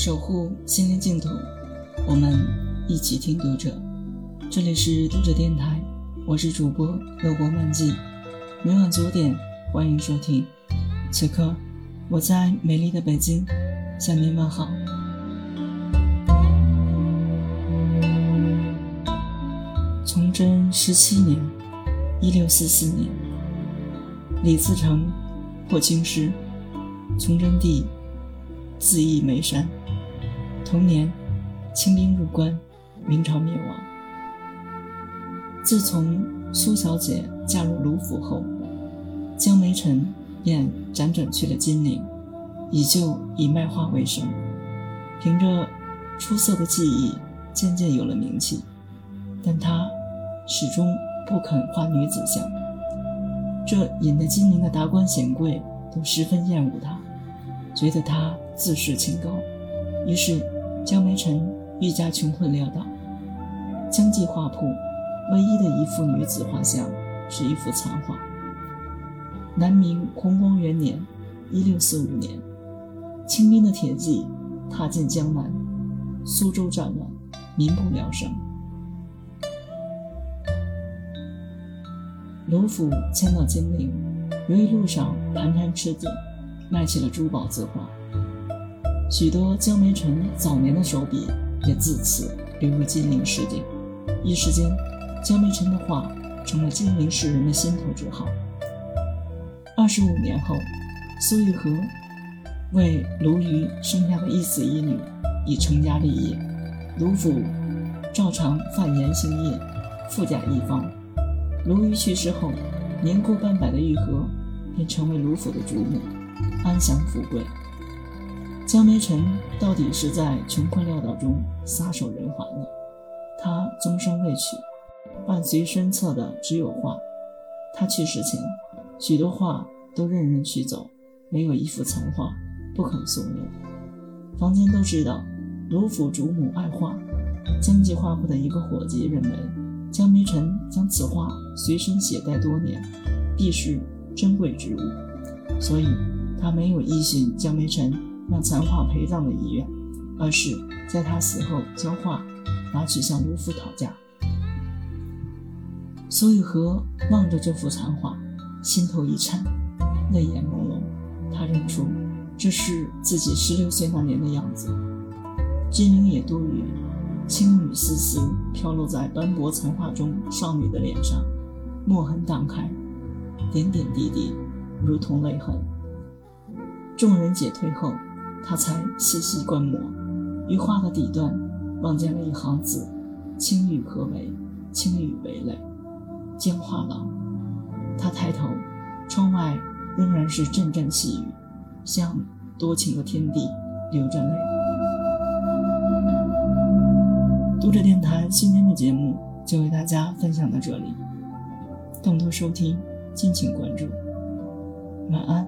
守护心灵净土，我们一起听读者。这里是读者电台，我是主播乐国漫记。每晚九点，欢迎收听。此刻，我在美丽的北京向您问好。崇祯十七年（一六四四年），李自成破京师，崇祯帝自缢眉山。同年，清兵入关，明朝灭亡。自从苏小姐嫁入卢府后，江梅臣便辗转去了金陵，依旧以卖画为生。凭着出色的技艺，渐渐有了名气。但他。始终不肯画女子像，这引得金陵的达官显贵都十分厌恶他，觉得他自视清高。于是江梅臣愈加穷困潦倒。江记画铺唯一的一幅女子画像是一幅残画。南明弘光元年（一六四五年），清兵的铁骑踏进江南，苏州战乱，民不聊生。卢府迁到金陵，由于路上盘缠吃紧，卖起了珠宝字画。许多江梅臣早年的手笔也自此流入金陵市井。一时间，江梅臣的画成了金陵世人的心头之好。二十五年后，苏玉和为卢瑜生下的一子一女已成家立业，卢府照常贩盐兴业，富甲一方。卢瑜去世后，年过半百的玉和便成为卢府的主母，安享富贵。江梅臣到底是在穷困潦倒中撒手人寰了。他终身未娶，伴随身侧的只有画。他去世前，许多画都任人取走，没有一幅残画不肯送人。坊间都知道，卢府主母爱画。江记画铺的一个伙计认为。江梅臣将此画随身携带多年，必是珍贵之物，所以他没有依循江梅臣让残画陪葬的遗愿，而是在他死后将画拿去向卢府讨价。苏玉和望着这幅残画，心头一颤，泪眼朦胧。他认出这是自己十六岁那年的样子。金陵也多雨。青雨丝丝飘落在斑驳残画中少女的脸上，墨痕荡开，点点滴滴如同泪痕。众人解退后，他才细细观摩，于画的底端望见了一行字：“青雨何为？青雨为泪。”将画廊。他抬头，窗外仍然是阵阵细雨，像多情的天地流着泪。读者电台今天的节目就为大家分享到这里，更多收听敬请关注。晚安，